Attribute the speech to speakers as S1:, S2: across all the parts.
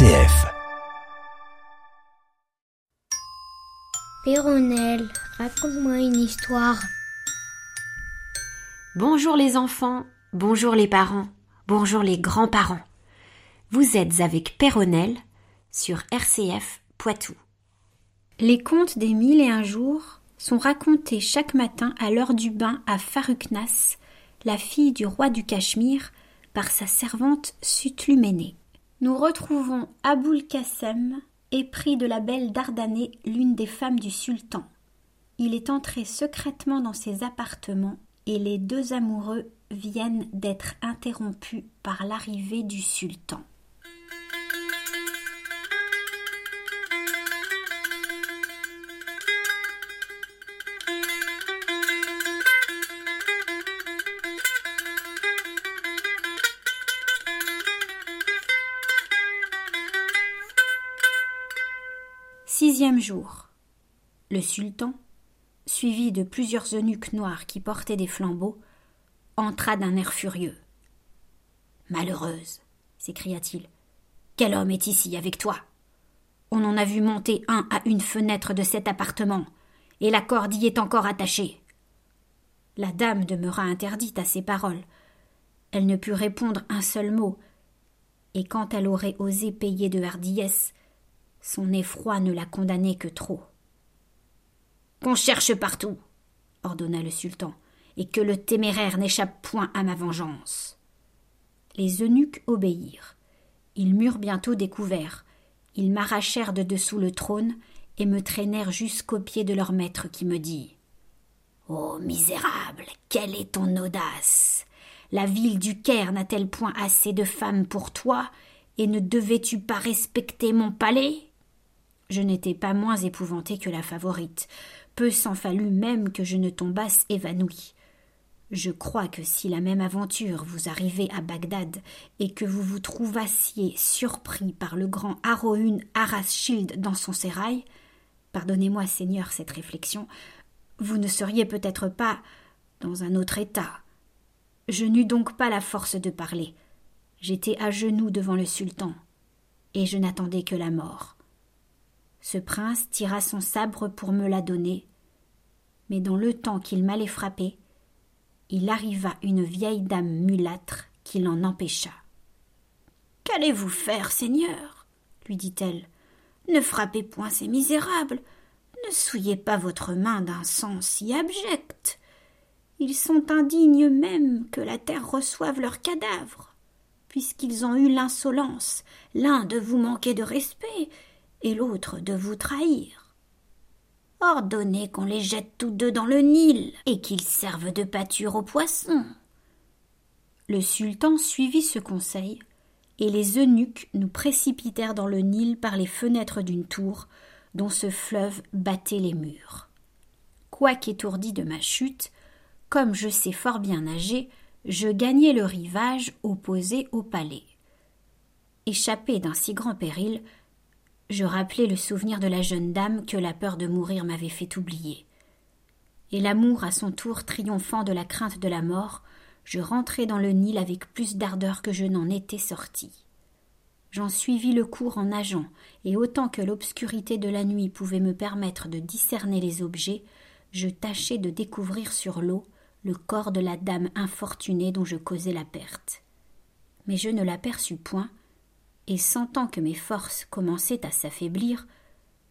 S1: RCF.
S2: Péronnelle, raconte-moi une histoire.
S3: Bonjour les enfants, bonjour les parents, bonjour les grands-parents. Vous êtes avec Péronnelle sur RCF Poitou.
S4: Les contes des mille et un jours sont racontés chaque matin à l'heure du bain à Faruknas, la fille du roi du Cachemire, par sa servante Sutluménée. Nous retrouvons Aboul Kassem, épris de la belle Dardanée, l'une des femmes du sultan. Il est entré secrètement dans ses appartements et les deux amoureux viennent d'être interrompus par l'arrivée du sultan. Jour. Le sultan, suivi de plusieurs eunuques noirs qui portaient des flambeaux, entra d'un air furieux. Malheureuse, s'écria-t-il, quel homme est ici avec toi? On en a vu monter un à une fenêtre de cet appartement, et la corde y est encore attachée. La dame demeura interdite à ces paroles. Elle ne put répondre un seul mot, et quand elle aurait osé payer de hardiesse, son effroi ne la condamnait que trop. Qu'on cherche partout, ordonna le sultan, et que le téméraire n'échappe point à ma vengeance. Les eunuques obéirent. Ils m'eurent bientôt découvert. Ils m'arrachèrent de dessous le trône et me traînèrent jusqu'au pied de leur maître qui me dit Ô oh, misérable, quelle est ton audace La ville du Caire n'a-t-elle point assez de femmes pour toi et ne devais-tu pas respecter mon palais? Je n'étais pas moins épouvantée que la favorite. Peu s'en fallut même que je ne tombasse évanouie. Je crois que si la même aventure vous arrivait à Bagdad et que vous vous trouvassiez surpris par le grand Haroun Araschild dans son sérail, pardonnez-moi, Seigneur, cette réflexion, vous ne seriez peut-être pas dans un autre état. Je n'eus donc pas la force de parler. J'étais à genoux devant le sultan, et je n'attendais que la mort. Ce prince tira son sabre pour me la donner, mais dans le temps qu'il m'allait frapper, il arriva une vieille dame mulâtre qui l'en empêcha. Qu'allez-vous faire, Seigneur? lui dit-elle. Ne frappez point ces misérables, ne souillez pas votre main d'un sang si abject. Ils sont indignes même que la terre reçoive leurs cadavres, puisqu'ils ont eu l'insolence, l'un de vous manquer de respect, et l'autre de vous trahir. Ordonnez qu'on les jette tous deux dans le Nil et qu'ils servent de pâture aux poissons. Le sultan suivit ce conseil, et les eunuques nous précipitèrent dans le Nil par les fenêtres d'une tour dont ce fleuve battait les murs. Quoiqu'étourdi de ma chute, comme je sais fort bien nager, je gagnai le rivage opposé au palais. Échappé d'un si grand péril, je rappelai le souvenir de la jeune dame que la peur de mourir m'avait fait oublier. Et l'amour à son tour triomphant de la crainte de la mort, je rentrai dans le Nil avec plus d'ardeur que je n'en étais sorti. J'en suivis le cours en nageant, et autant que l'obscurité de la nuit pouvait me permettre de discerner les objets, je tâchai de découvrir sur l'eau le corps de la dame infortunée dont je causais la perte. Mais je ne l'aperçus point, et sentant que mes forces commençaient à s'affaiblir,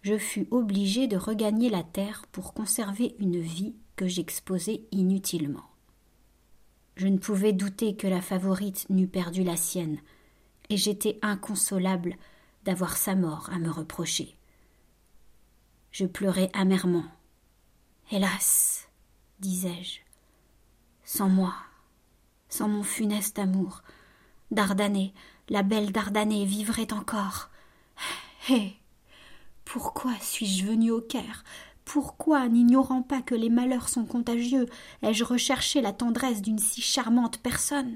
S4: je fus obligé de regagner la terre pour conserver une vie que j'exposais inutilement. Je ne pouvais douter que la favorite n'eût perdu la sienne, et j'étais inconsolable d'avoir sa mort à me reprocher. Je pleurais amèrement. Hélas, disais-je, sans moi, sans mon funeste amour, Dardanée, la belle Dardanée vivrait encore. Hé Pourquoi suis-je venu au Caire? Pourquoi, n'ignorant pas que les malheurs sont contagieux, ai-je recherché la tendresse d'une si charmante personne?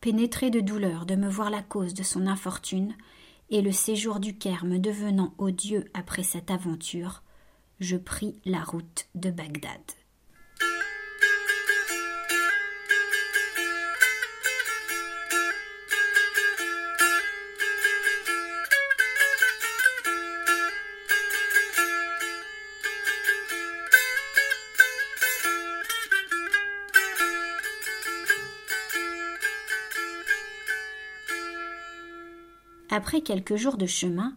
S4: Pénétré de douleur de me voir la cause de son infortune, et le séjour du Caire me devenant odieux après cette aventure, je pris la route de Bagdad. Après quelques jours de chemin,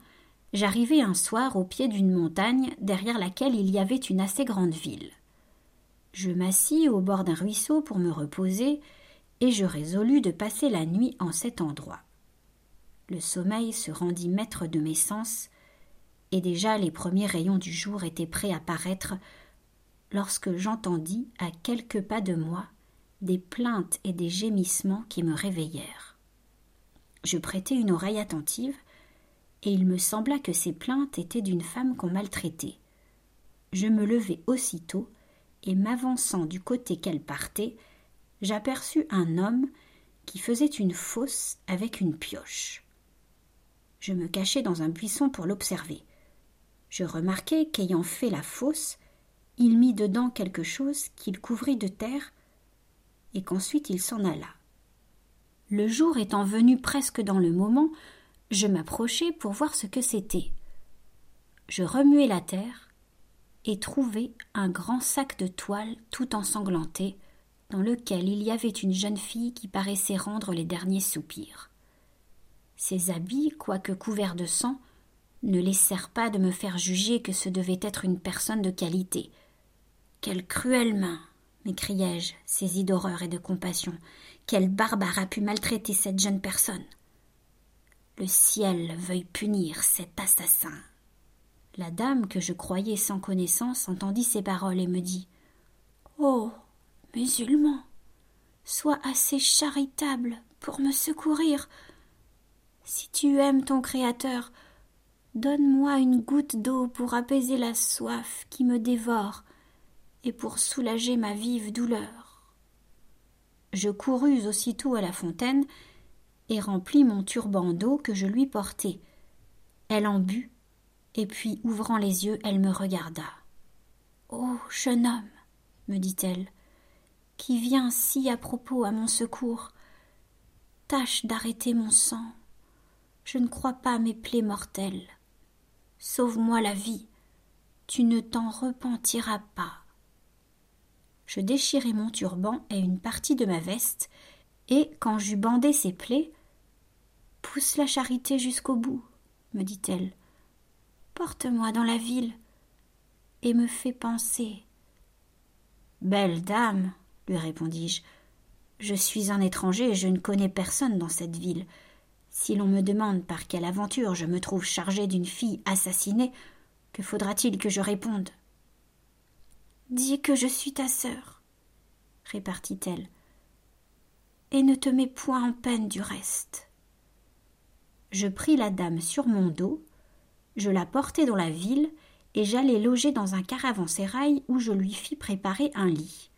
S4: j'arrivai un soir au pied d'une montagne derrière laquelle il y avait une assez grande ville. Je m'assis au bord d'un ruisseau pour me reposer, et je résolus de passer la nuit en cet endroit. Le sommeil se rendit maître de mes sens, et déjà les premiers rayons du jour étaient prêts à paraître lorsque j'entendis, à quelques pas de moi, des plaintes et des gémissements qui me réveillèrent. Je prêtai une oreille attentive, et il me sembla que ces plaintes étaient d'une femme qu'on maltraitait. Je me levai aussitôt, et m'avançant du côté qu'elle partait, j'aperçus un homme qui faisait une fosse avec une pioche. Je me cachai dans un buisson pour l'observer. Je remarquai qu'ayant fait la fosse, il mit dedans quelque chose qu'il couvrit de terre, et qu'ensuite il s'en alla. Le jour étant venu presque dans le moment, je m'approchai pour voir ce que c'était. Je remuai la terre et trouvai un grand sac de toile tout ensanglanté, dans lequel il y avait une jeune fille qui paraissait rendre les derniers soupirs. Ses habits, quoique couverts de sang, ne laissèrent pas de me faire juger que ce devait être une personne de qualité. Quelle cruelle main m'écriai-je, saisi d'horreur et de compassion. Quel barbare a pu maltraiter cette jeune personne? Le ciel veuille punir cet assassin. La dame, que je croyais sans connaissance, entendit ces paroles et me dit Oh musulman, sois assez charitable pour me secourir. Si tu aimes ton Créateur, donne-moi une goutte d'eau pour apaiser la soif qui me dévore et pour soulager ma vive douleur. Je courus aussitôt à la fontaine et remplis mon turban d'eau que je lui portai. Elle en but, et puis, ouvrant les yeux, elle me regarda. oh, jeune homme, me dit-elle, qui vient si à propos à mon secours, tâche d'arrêter mon sang. Je ne crois pas mes plaies mortelles. Sauve-moi la vie. Tu ne t'en repentiras pas je déchirai mon turban et une partie de ma veste, et, quand j'eus bandé ses plaies, Pousse la charité jusqu'au bout, me dit-elle. Porte-moi dans la ville et me fais penser. Belle dame, lui répondis-je, je suis un étranger et je ne connais personne dans cette ville. Si l'on me demande par quelle aventure je me trouve chargé d'une fille assassinée, que faudra-t-il que je réponde? Dis que je suis ta sœur, répartit-elle, et ne te mets point en peine du reste. Je pris la dame sur mon dos, je la portai dans la ville, et j'allai loger dans un caravansérail où je lui fis préparer un lit.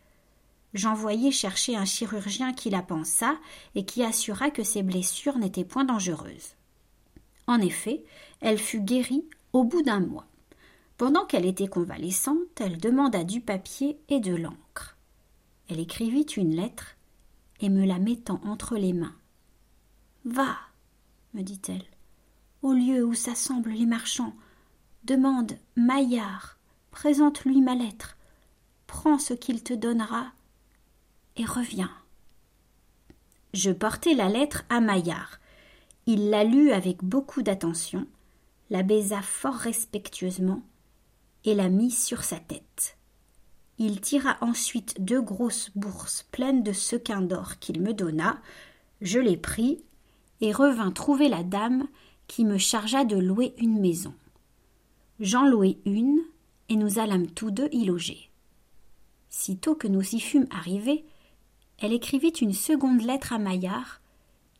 S4: J'envoyai chercher un chirurgien qui la pensa et qui assura que ses blessures n'étaient point dangereuses. En effet, elle fut guérie au bout d'un mois. Pendant qu'elle était convalescente, elle demanda du papier et de l'encre. Elle écrivit une lettre et me la mettant entre les mains. Va, me dit-elle, au lieu où s'assemblent les marchands, demande Maillard, présente-lui ma lettre, prends ce qu'il te donnera et reviens. Je portai la lettre à Maillard. Il la lut avec beaucoup d'attention, la baisa fort respectueusement et la mit sur sa tête. Il tira ensuite deux grosses bourses pleines de sequins d'or qu'il me donna, je les pris et revins trouver la dame qui me chargea de louer une maison. J'en louai une et nous allâmes tous deux y loger. Sitôt que nous y fûmes arrivés, elle écrivit une seconde lettre à Maillard,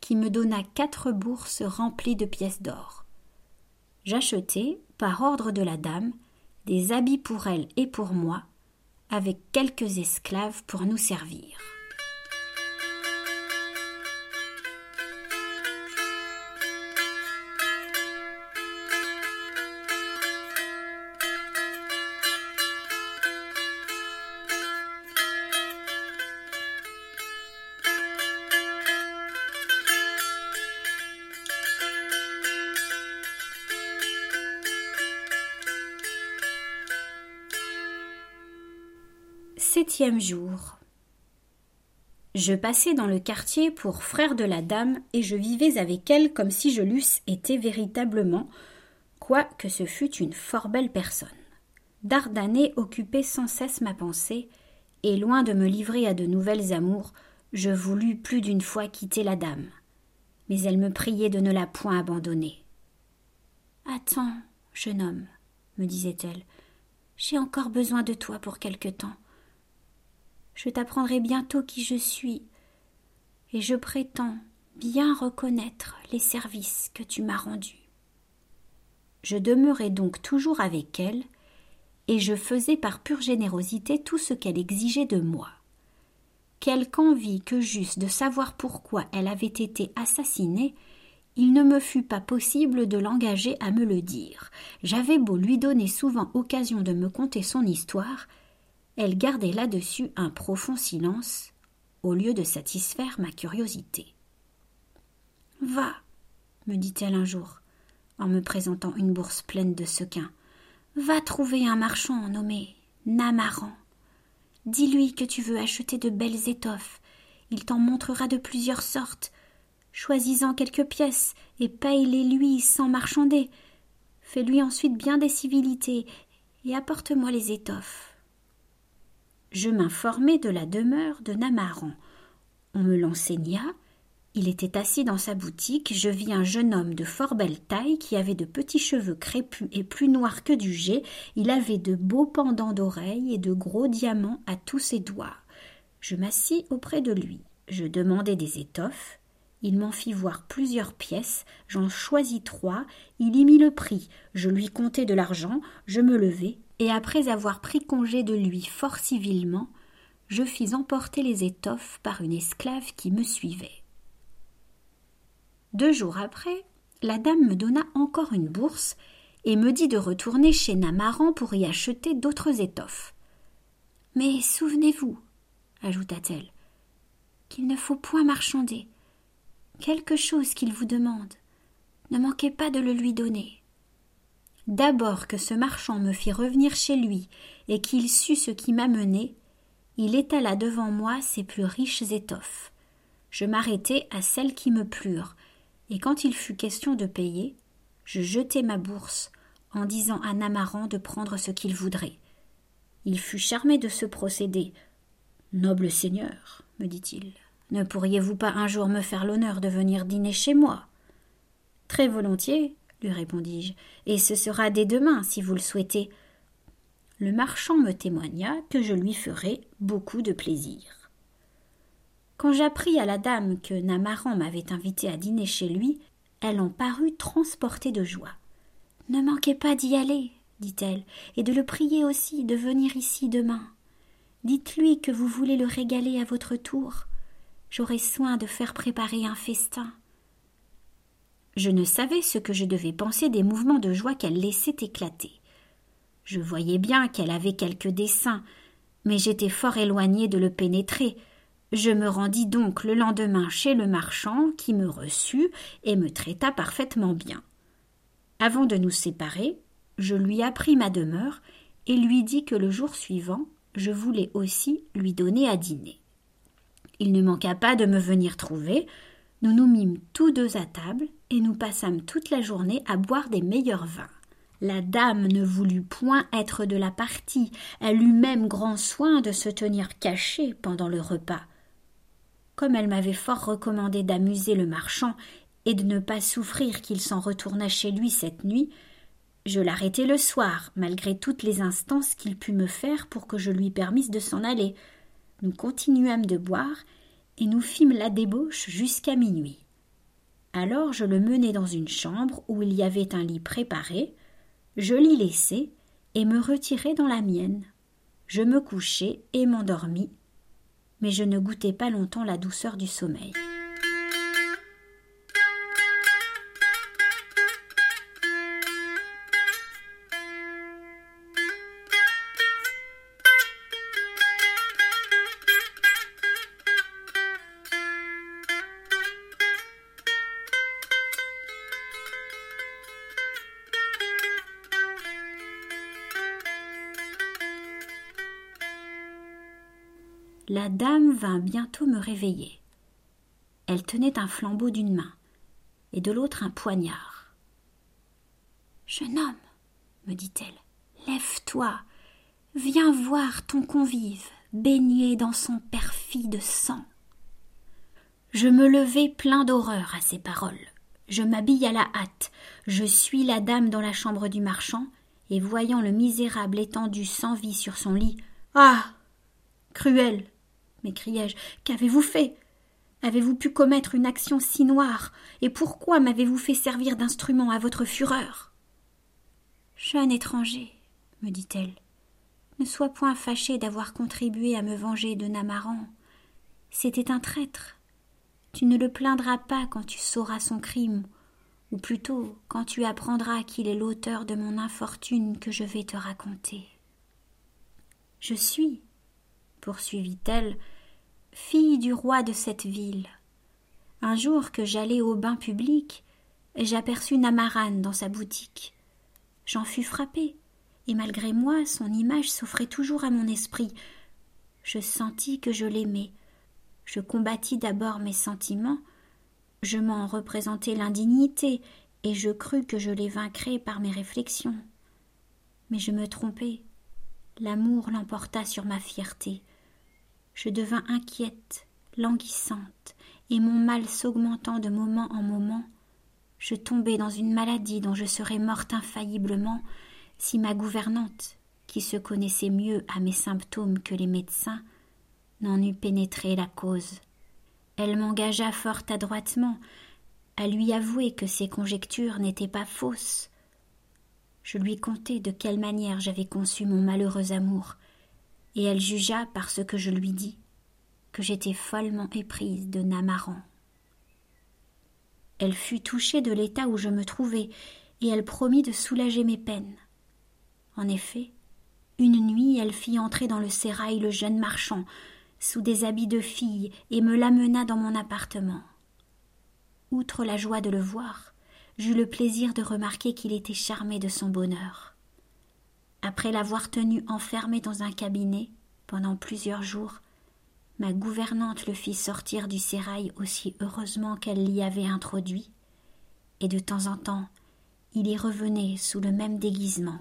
S4: qui me donna quatre bourses remplies de pièces d'or. J'achetai, par ordre de la dame, des habits pour elle et pour moi, avec quelques esclaves pour nous servir. Jour. Je passais dans le quartier pour frère de la dame, et je vivais avec elle comme si je l'eusse été véritablement, quoique ce fût une fort belle personne. Dardanée occupait sans cesse ma pensée, et loin de me livrer à de nouvelles amours, je voulus plus d'une fois quitter la dame. Mais elle me priait de ne la point abandonner. Attends, jeune homme, me disait-elle, j'ai encore besoin de toi pour quelque temps. Je t'apprendrai bientôt qui je suis, et je prétends bien reconnaître les services que tu m'as rendus. Je demeurai donc toujours avec elle, et je faisais par pure générosité tout ce qu'elle exigeait de moi. Quelque envie que j'eusse de savoir pourquoi elle avait été assassinée, il ne me fut pas possible de l'engager à me le dire. J'avais beau lui donner souvent occasion de me conter son histoire, elle gardait là-dessus un profond silence, au lieu de satisfaire ma curiosité. Va, me dit-elle un jour, en me présentant une bourse pleine de sequins. Va trouver un marchand nommé Namaran. Dis-lui que tu veux acheter de belles étoffes. Il t'en montrera de plusieurs sortes. Choisis-en quelques pièces et paye-les lui sans marchander. Fais-lui ensuite bien des civilités et apporte-moi les étoffes je m'informai de la demeure de Namaran. On me l'enseigna. Il était assis dans sa boutique. Je vis un jeune homme de fort belle taille qui avait de petits cheveux crépus et plus noirs que du jet. Il avait de beaux pendants d'oreilles et de gros diamants à tous ses doigts. Je m'assis auprès de lui. Je demandai des étoffes. Il m'en fit voir plusieurs pièces, j'en choisis trois, il y mit le prix, je lui comptai de l'argent, je me levai, et après avoir pris congé de lui fort civilement, je fis emporter les étoffes par une esclave qui me suivait. Deux jours après, la dame me donna encore une bourse et me dit de retourner chez Namaran pour y acheter d'autres étoffes. Mais souvenez-vous, ajouta-t-elle, qu'il ne faut point marchander. Quelque chose qu'il vous demande, ne manquez pas de le lui donner. D'abord que ce marchand me fit revenir chez lui et qu'il sut ce qui m'amenait, il étala devant moi ses plus riches étoffes. Je m'arrêtai à celles qui me plurent, et quand il fut question de payer, je jetai ma bourse en disant à Namaran de prendre ce qu'il voudrait. Il fut charmé de ce procédé. Noble seigneur, me dit-il, ne pourriez-vous pas un jour me faire l'honneur de venir dîner chez moi? Très volontiers, répondis-je, et ce sera dès demain, si vous le souhaitez. Le marchand me témoigna que je lui ferais beaucoup de plaisir. Quand j'appris à la dame que Namaran m'avait invité à dîner chez lui, elle en parut transportée de joie. Ne manquez pas d'y aller, dit-elle, et de le prier aussi de venir ici demain. Dites-lui que vous voulez le régaler à votre tour. J'aurai soin de faire préparer un festin. Je ne savais ce que je devais penser des mouvements de joie qu'elle laissait éclater. Je voyais bien qu'elle avait quelque dessein, mais j'étais fort éloigné de le pénétrer. Je me rendis donc le lendemain chez le marchand qui me reçut et me traita parfaitement bien. Avant de nous séparer, je lui appris ma demeure et lui dis que le jour suivant, je voulais aussi lui donner à dîner. Il ne manqua pas de me venir trouver, nous nous mîmes tous deux à table et nous passâmes toute la journée à boire des meilleurs vins. La dame ne voulut point être de la partie, elle eut même grand soin de se tenir cachée pendant le repas. Comme elle m'avait fort recommandé d'amuser le marchand et de ne pas souffrir qu'il s'en retournât chez lui cette nuit, je l'arrêtai le soir, malgré toutes les instances qu'il put me faire pour que je lui permisse de s'en aller. Nous continuâmes de boire, et nous fîmes la débauche jusqu'à minuit. Alors je le menai dans une chambre où il y avait un lit préparé, je l'y laissai et me retirai dans la mienne. Je me couchai et m'endormis, mais je ne goûtai pas longtemps la douceur du sommeil. La dame vint bientôt me réveiller. Elle tenait un flambeau d'une main et de l'autre un poignard. Jeune homme, me dit-elle, lève-toi, viens voir ton convive baigné dans son perfide sang. Je me levai plein d'horreur à ces paroles. Je m'habille à la hâte, je suis la dame dans la chambre du marchand, et voyant le misérable étendu sans vie sur son lit. Ah. Cruel. M'écriai-je. Qu'avez-vous fait? Avez-vous pu commettre une action si noire, et pourquoi m'avez-vous fait servir d'instrument à votre fureur? Jeune étranger, me dit-elle, ne sois point fâché d'avoir contribué à me venger de Namaran. C'était un traître. Tu ne le plaindras pas quand tu sauras son crime, ou plutôt quand tu apprendras qu'il est l'auteur de mon infortune que je vais te raconter. Je suis, poursuivit-elle, fille du roi de cette ville. Un jour que j'allais au bain public, j'aperçus Namaran dans sa boutique. J'en fus frappée, et malgré moi son image s'offrait toujours à mon esprit. Je sentis que je l'aimais, je combattis d'abord mes sentiments, je m'en représentai l'indignité, et je crus que je les vaincrais par mes réflexions. Mais je me trompai. L'amour l'emporta sur ma fierté. Je devins inquiète, languissante, et mon mal s'augmentant de moment en moment, je tombai dans une maladie dont je serais morte infailliblement si ma gouvernante, qui se connaissait mieux à mes symptômes que les médecins, n'en eût pénétré la cause. Elle m'engagea fort adroitement à lui avouer que ses conjectures n'étaient pas fausses. Je lui contai de quelle manière j'avais conçu mon malheureux amour, et elle jugea par ce que je lui dis que j'étais follement éprise de Namaran. Elle fut touchée de l'état où je me trouvais, et elle promit de soulager mes peines. En effet, une nuit elle fit entrer dans le sérail le jeune marchand, sous des habits de fille et me l'amena dans mon appartement. Outre la joie de le voir, j'eus le plaisir de remarquer qu'il était charmé de son bonheur. Après l'avoir tenu enfermé dans un cabinet pendant plusieurs jours, ma gouvernante le fit sortir du sérail aussi heureusement qu'elle l'y avait introduit, et de temps en temps il y revenait sous le même déguisement.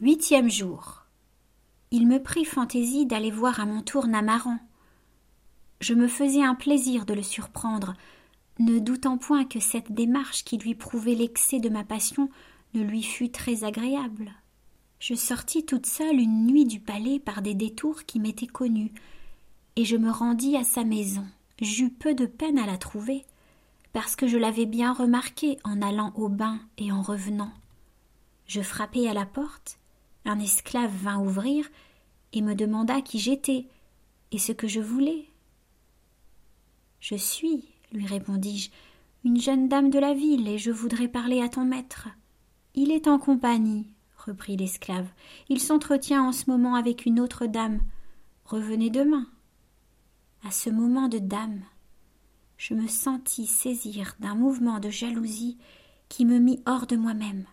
S4: Huitième jour. Il me prit fantaisie d'aller voir à mon tour Namaran. Je me faisais un plaisir de le surprendre, ne doutant point que cette démarche qui lui prouvait l'excès de ma passion ne lui fût très agréable. Je sortis toute seule une nuit du palais par des détours qui m'étaient connus, et je me rendis à sa maison. J'eus peu de peine à la trouver, parce que je l'avais bien remarquée en allant au bain et en revenant. Je frappai à la porte, un esclave vint ouvrir et me demanda qui j'étais et ce que je voulais. Je suis, lui répondis-je, une jeune dame de la ville et je voudrais parler à ton maître. Il est en compagnie, reprit l'esclave. Il s'entretient en ce moment avec une autre dame. Revenez demain. À ce moment de dame, je me sentis saisir d'un mouvement de jalousie qui me mit hors de moi-même.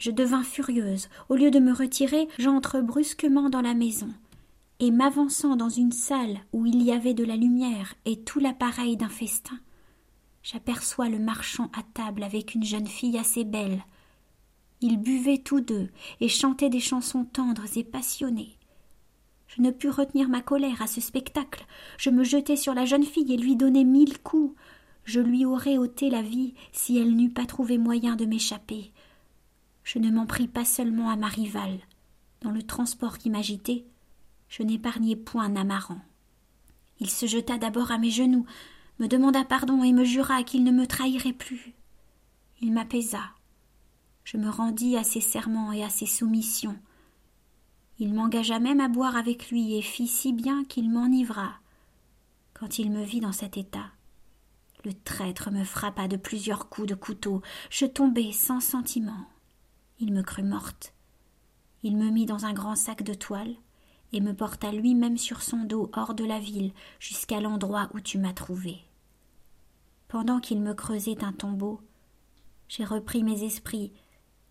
S4: Je devins furieuse. Au lieu de me retirer, j'entre brusquement dans la maison, et m'avançant dans une salle où il y avait de la lumière et tout l'appareil d'un festin, j'aperçois le marchand à table avec une jeune fille assez belle. Ils buvaient tous deux et chantaient des chansons tendres et passionnées. Je ne pus retenir ma colère à ce spectacle. Je me jetai sur la jeune fille et lui donnai mille coups. Je lui aurais ôté la vie si elle n'eût pas trouvé moyen de m'échapper je ne m'en pris pas seulement à ma rivale. Dans le transport qui m'agitait, je n'épargnai point Namaran. Il se jeta d'abord à mes genoux, me demanda pardon et me jura qu'il ne me trahirait plus. Il m'apaisa. Je me rendis à ses serments et à ses soumissions. Il m'engagea même à boire avec lui et fit si bien qu'il m'enivra. Quand il me vit dans cet état, le traître me frappa de plusieurs coups de couteau. Je tombai sans sentiment. Il me crut morte. Il me mit dans un grand sac de toile et me porta lui-même sur son dos hors de la ville jusqu'à l'endroit où tu m'as trouvé. Pendant qu'il me creusait un tombeau, j'ai repris mes esprits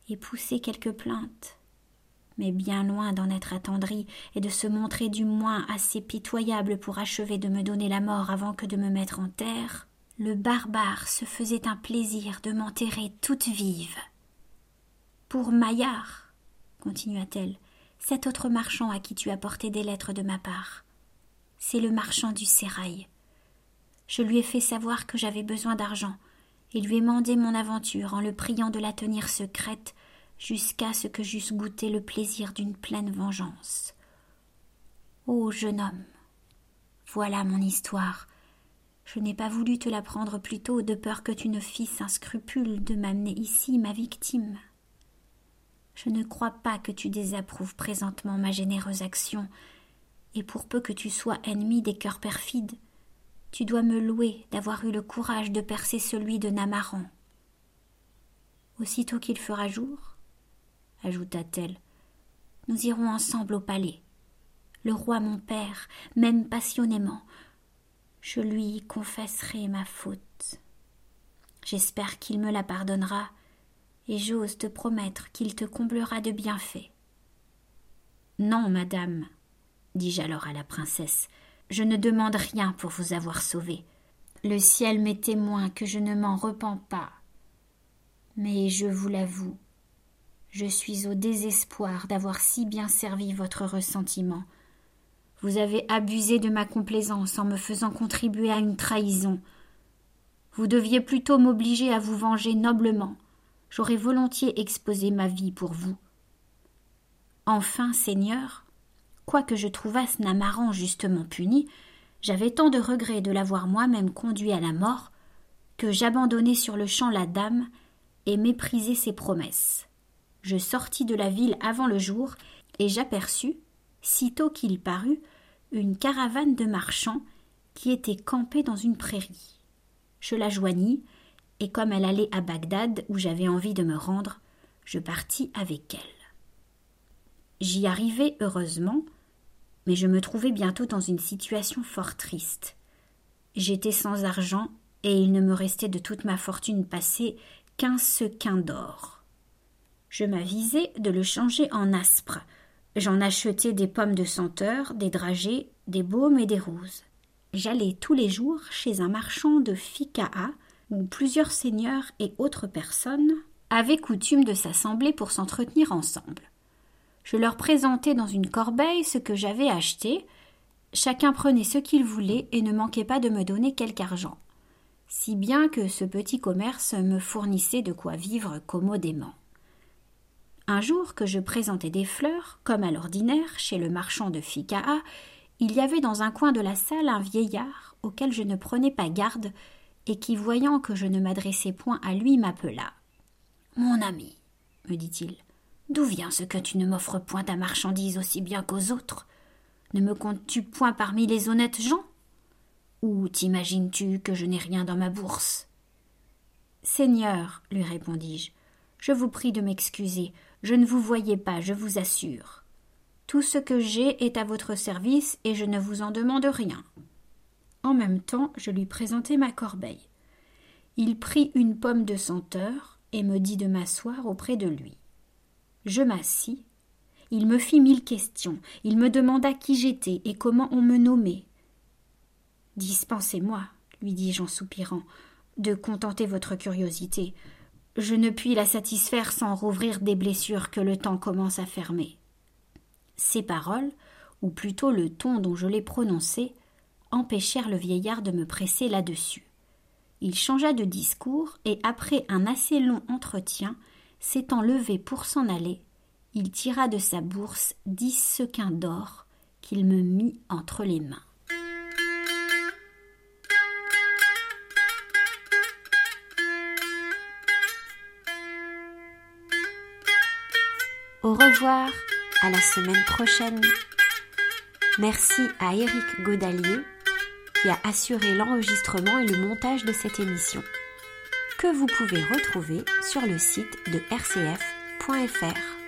S4: et poussé quelques plaintes. Mais bien loin d'en être attendri et de se montrer du moins assez pitoyable pour achever de me donner la mort avant que de me mettre en terre, le barbare se faisait un plaisir de m'enterrer toute vive. Pour Maillard, continua-t-elle, cet autre marchand à qui tu as porté des lettres de ma part. C'est le marchand du sérail. Je lui ai fait savoir que j'avais besoin d'argent, et lui ai mandé mon aventure en le priant de la tenir secrète jusqu'à ce que j'eusse goûté le plaisir d'une pleine vengeance. Ô jeune homme, voilà mon histoire. Je n'ai pas voulu te l'apprendre plus tôt de peur que tu ne fisses un scrupule de m'amener ici ma victime. Je ne crois pas que tu désapprouves présentement ma généreuse action, et pour peu que tu sois ennemi des cœurs perfides, tu dois me louer d'avoir eu le courage de percer celui de Namaran. Aussitôt qu'il fera jour, ajouta-t-elle, nous irons ensemble au palais. Le roi mon père m'aime passionnément. Je lui confesserai ma faute. J'espère qu'il me la pardonnera et j'ose te promettre qu'il te comblera de bienfaits. Non, madame, dis-je alors à la princesse, je ne demande rien pour vous avoir sauvé. Le ciel m'est témoin que je ne m'en repens pas. Mais je vous l'avoue, je suis au désespoir d'avoir si bien servi votre ressentiment. Vous avez abusé de ma complaisance en me faisant contribuer à une trahison. Vous deviez plutôt m'obliger à vous venger noblement j'aurais volontiers exposé ma vie pour vous. Enfin, Seigneur, quoique je trouvasse Namaran justement puni, j'avais tant de regrets de l'avoir moi-même conduit à la mort que j'abandonnai sur le champ la dame et méprisai ses promesses. Je sortis de la ville avant le jour et j'aperçus, sitôt qu'il parut, une caravane de marchands qui était campée dans une prairie. Je la joignis et comme elle allait à Bagdad, où j'avais envie de me rendre, je partis avec elle. J'y arrivai heureusement, mais je me trouvai bientôt dans une situation fort triste. J'étais sans argent, et il ne me restait de toute ma fortune passée qu'un sequin d'or. Je m'avisai de le changer en aspre. J'en achetai des pommes de senteur, des dragées, des baumes et des roses. J'allais tous les jours chez un marchand de Ficaha, où plusieurs seigneurs et autres personnes avaient coutume de s'assembler pour s'entretenir ensemble. Je leur présentais dans une corbeille ce que j'avais acheté, chacun prenait ce qu'il voulait et ne manquait pas de me donner quelque argent, si bien que ce petit commerce me fournissait de quoi vivre commodément. Un jour que je présentais des fleurs, comme à l'ordinaire, chez le marchand de Ficaha, il y avait dans un coin de la salle un vieillard auquel je ne prenais pas garde et qui, voyant que je ne m'adressais point à lui, m'appela. Mon ami, me dit-il, d'où vient ce que tu ne m'offres point ta marchandise aussi bien qu'aux autres? Ne me comptes-tu point parmi les honnêtes gens? Ou t'imagines-tu que je n'ai rien dans ma bourse? Seigneur, lui répondis-je, je vous prie de m'excuser, je ne vous voyais pas, je vous assure. Tout ce que j'ai est à votre service et je ne vous en demande rien. En même temps, je lui présentai ma corbeille. Il prit une pomme de senteur et me dit de m'asseoir auprès de lui. Je m'assis. Il me fit mille questions. Il me demanda qui j'étais et comment on me nommait. Dispensez-moi, lui dis-je en soupirant, de contenter votre curiosité. Je ne puis la satisfaire sans rouvrir des blessures que le temps commence à fermer. Ces paroles, ou plutôt le ton dont je les prononçais, empêchèrent le vieillard de me presser là-dessus. Il changea de discours et après un assez long entretien, s'étant levé pour s'en aller, il tira de sa bourse dix sequins d'or qu'il me mit entre les mains.
S3: Au revoir, à la semaine prochaine. Merci à Éric Godalier
S4: qui a assuré l'enregistrement et le montage de cette émission, que vous pouvez retrouver sur le site de rcf.fr.